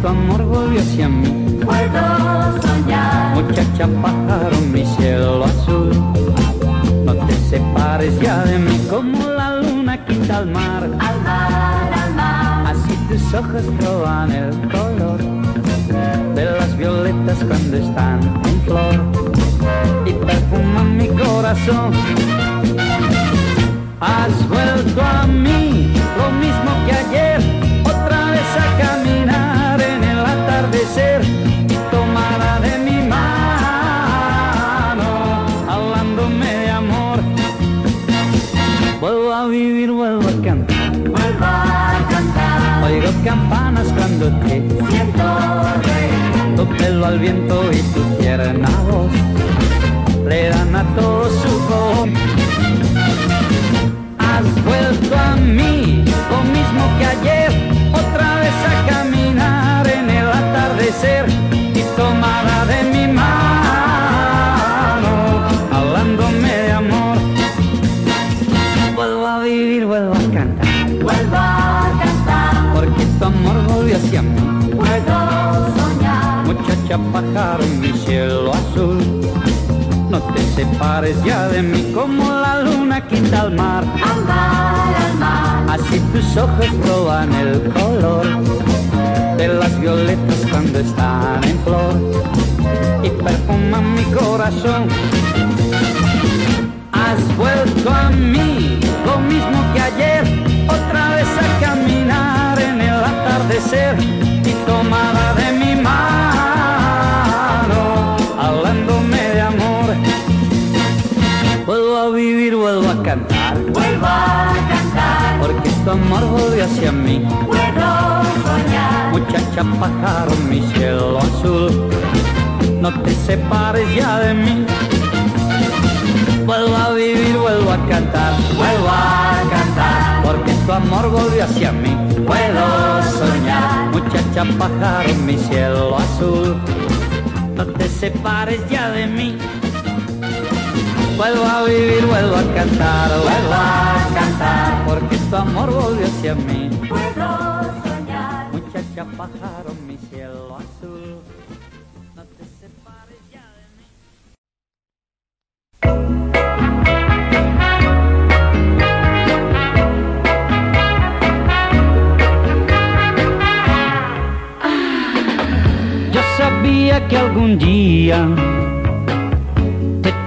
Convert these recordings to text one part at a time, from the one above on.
tu amor volvió hacia mí. Puedo soñar. Muchacha pájaro, mi cielo azul. No te separes ya de mí como la luna quita al mar. Al mar, al mar. Así tus ojos proban el color de las violetas cuando están en flor y perfuman mi corazón. Has vuelto a mí, Siento reír. tu al viento y tu tierna voz le dan a todo su color. Has vuelto a mí, lo mismo que ayer, otra vez a caminar en el atardecer Muchacha pájaro en mi cielo azul, no te separes ya de mí como la luna quita al mar. Al mar, al mar. Así tus ojos proban el color de las violetas cuando están en flor y perfuman mi corazón. Has vuelto a mí, lo mismo que ayer, otra vez a caminar en el atardecer y tomada de mi mano, Vuelvo a cantar. porque tu amor volvió hacia mí. Puedo soñar. Muchacha pájaro, mi cielo azul, no te separes ya de mí. Vuelvo a vivir, vuelvo a cantar, vuelvo a cantar, porque tu amor volvió hacia mí. Puedo soñar, muchacha pájaro, mi cielo azul, no te separes ya de mí. Vuelvo a vivir, vuelvo a cantar, vuelvo a cantar, porque tu amor volvió hacia mí. Puedo soñar. Muchacha pájaro, mi cielo azul, no te separes ya de mí. Yo sabía que algún día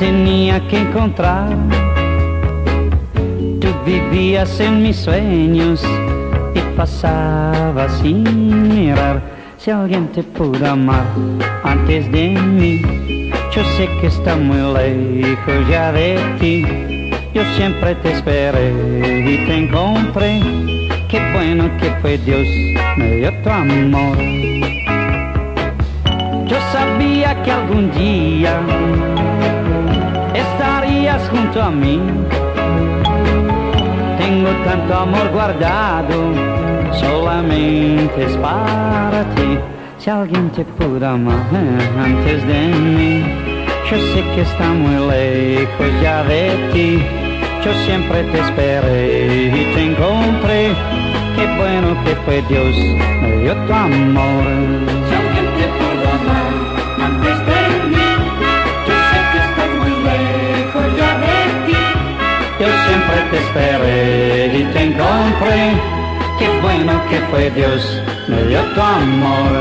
tenía que encontrar. Tú vivías en mis sueños y pasabas sin mirar si alguien te pudo amar antes de mí. Yo sé que está muy lejos ya de ti. Yo siempre te esperé y te encontré. Qué bueno que fue Dios, me dio tu amor. Yo sabía que algún día junto a mí. Tengo tanto amor guardado, solamente es para ti. Si alguien te pudo amar antes de mí, yo sé que está muy lejos ya de ti. Yo siempre te esperé y te encontré. Qué bueno que fue Dios, me dio tu amor. Que fue Dios, me dio tu amor.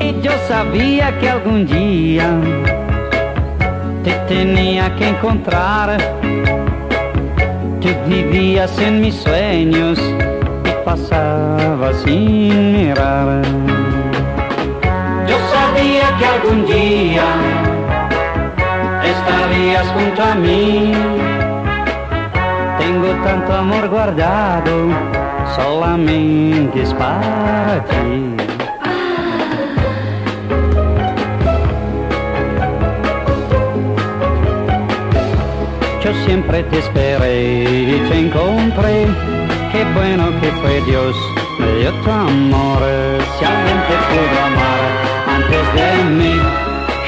Y yo sabía que algún día te tenía que encontrar. Tú vivías en mis sueños y pasabas sin mirar. Yo sabía que algún día estarías junto a mí. Tengo tanto amor guardado, solamente es para ti. Yo siempre te esperé y te encontré. Qué bueno que fue Dios, me dio tu amor. Si alguien te pudo amar antes de mí,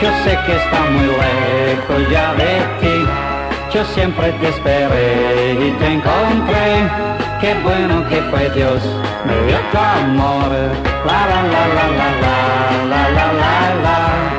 yo sé que está muy lejos ya de ti. Yo siempre te esperé y te encontré. Qué bueno que fue Dios, me dio tu amor. La la la la la la la la la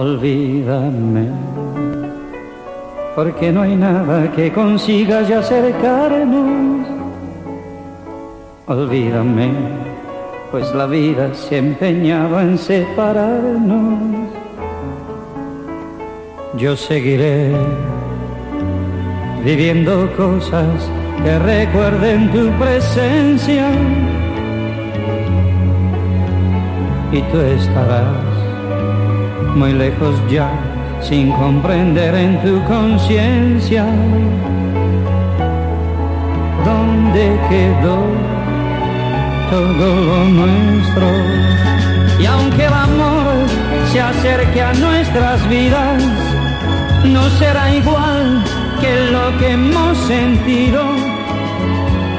Olvídame, porque no hay nada que consiga ya acercarnos. Olvídame, pues la vida se empeñaba en separarnos. Yo seguiré viviendo cosas que recuerden tu presencia y tú estarás muy lejos ya, sin comprender en tu conciencia dónde quedó todo lo nuestro. Y aunque el amor se acerque a nuestras vidas, no será igual que lo que hemos sentido,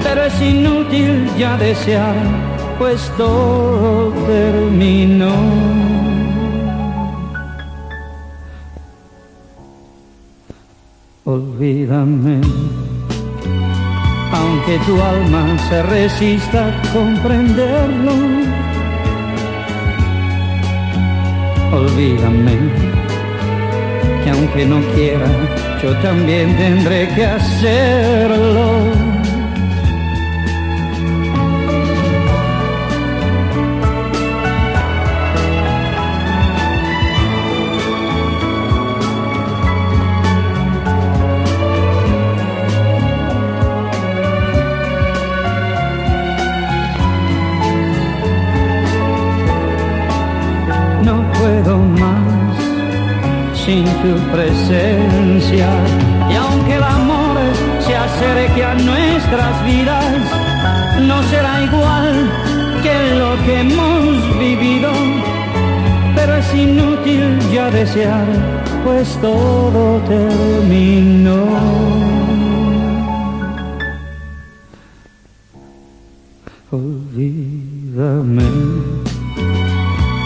pero es inútil ya desear, pues todo terminó. Olvídame, aunque tu alma se resista a comprenderlo. Olvídame, que aunque no quiera, yo también tendré que hacerlo. Y aunque el amor se acerque a nuestras vidas, no será igual que lo que hemos vivido. Pero es inútil ya desear, pues todo terminó. Olvídame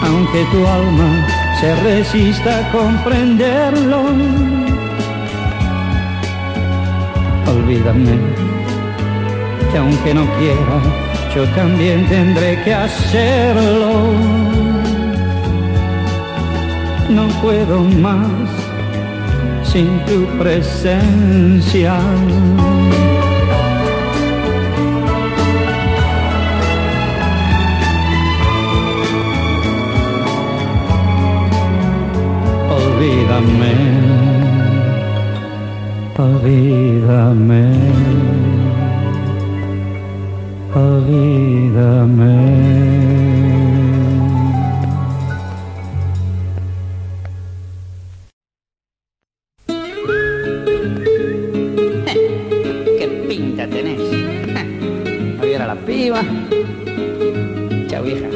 aunque tu alma se resista a comprenderlo. Olvídame, que aunque no quiera, yo también tendré que hacerlo. No puedo más sin tu presencia. olvídame, olvídame, olvídame. ¿Qué pinta tenés? Hoy era la piba. Chao vieja.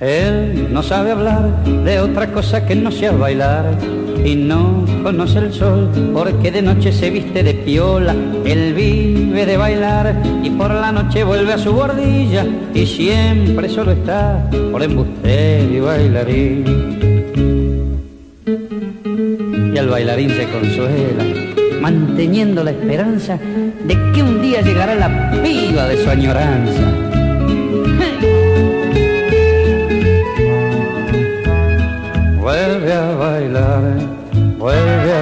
Él no sabe hablar de otra cosa que no sea bailar y no conoce el sol porque de noche se viste de piola. Él vive de bailar y por la noche vuelve a su bordilla y siempre solo está por embustero y bailarín. Y el bailarín se consuela, manteniendo la esperanza de que un día llegará la piba de su añoranza. Vuelve a bailar,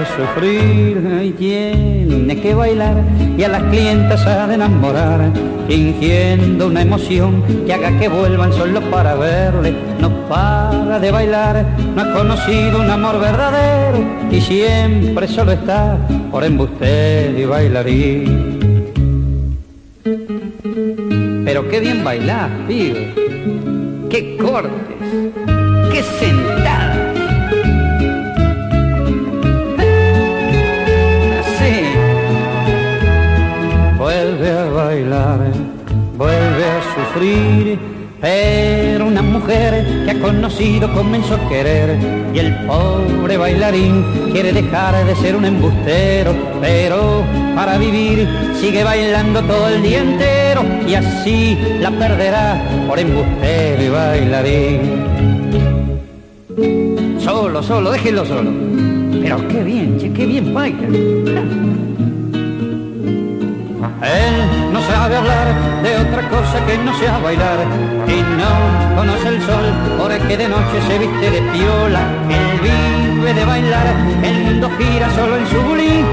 sufrir y tiene que bailar y a las clientas ha de enamorar, fingiendo una emoción que haga que vuelvan solo para verle. No para de bailar, no ha conocido un amor verdadero y siempre solo está por embustero y bailarín. Pero qué bien bailar, pibe. Qué cortes, qué sentadas. Conocido comenzó a querer y el pobre bailarín quiere dejar de ser un embustero, pero para vivir sigue bailando todo el día entero y así la perderá por embustero y bailarín. Solo, solo, déjelo solo. Pero qué bien, che, qué bien baila. Él no sabe hablar de otra cosa que no sea bailar y no conoce el sol porque de noche se viste de piola. Él vive de bailar, el mundo gira solo en su bulín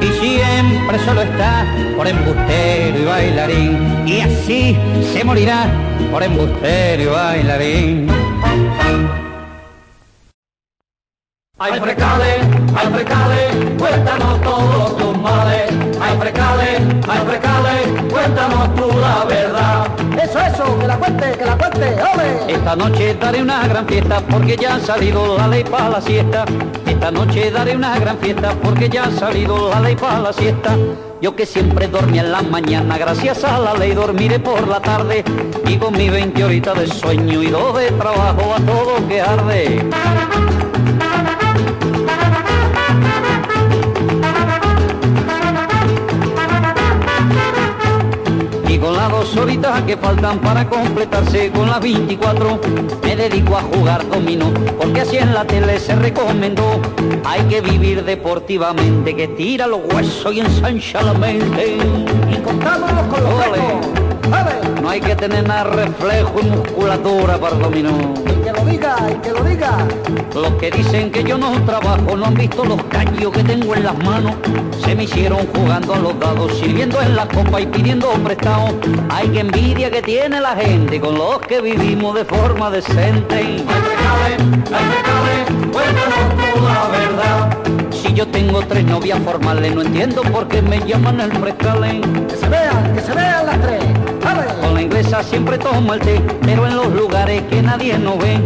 y siempre solo está por embustero y bailarín. Y así se morirá por embustero y bailarín. Ay, frecale, ay, frecale, cuéntanos todos tus males. Ay, frecale, Que la cuente, que la cuente. Esta noche daré una gran fiesta porque ya ha salido la ley para la siesta. Esta noche daré una gran fiesta porque ya ha salido la ley para la siesta. Yo que siempre dormía en la mañana, gracias a la ley dormiré por la tarde. Y con mi 20 horitas de sueño y dos de trabajo a todo que arde. Y con las dos horitas que faltan para completarse con las 24 me dedico a jugar dominó porque así en la tele se recomendó hay que vivir deportivamente que tira los huesos y ensancha la mente Y contámonos con los Ole. No hay que tener nada reflejo y musculatura para el dominó Y que lo diga, y que lo diga. los que dicen que yo no trabajo no han visto los caños que tengo en las manos. Se me hicieron jugando a los dados, sirviendo en la copa y pidiendo prestado. Ay, que envidia que tiene la gente con los que vivimos de forma decente. Ay, frecale, ay, frecale, cuéntanos tú la verdad. Si yo tengo tres novias formales, no entiendo por qué me llaman el frescale. Que se vean, que se vean las tres. Inglesa siempre tomo el té, pero en los lugares que nadie nos ve,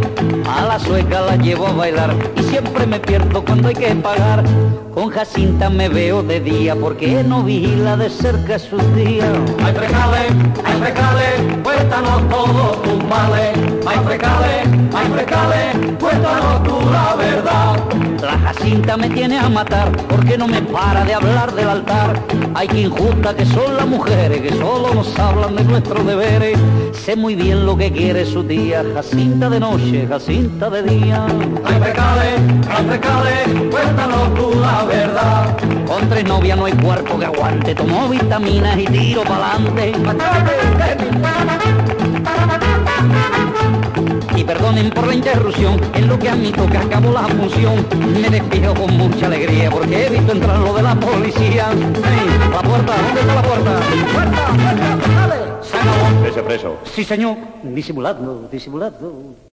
a la sueca la llevo a bailar y siempre me pierdo cuando hay que pagar. Con Jacinta me veo de día porque no vigila de cerca sus días. Ay, frecale, ay, frecale, cuéntanos todos tus males. Ay, frecale, ay, frecale, cuéntanos tú la verdad. La Jacinta me tiene a matar porque no me para de hablar del altar. Ay, que injusta que son las mujeres que solo nos hablan de nuestros deberes. Sé muy bien lo que quiere su tía, Jacinta de noche, Jacinta de día. Ay, frecale, ay, frecale, cuéntanos tú la verdad. Con tres novias no hay cuerpo que aguante, tomo vitaminas y tiro pa'lante. Y perdonen por la interrupción, en lo que a mí toca acabó la función. Me despido con mucha alegría porque he visto entrar lo de la policía. Ey, la puerta, ¿dónde está la puerta? Puerta, puerta, dale. Se acabó. Ese preso. Sí, señor. Disimulando, disimulando.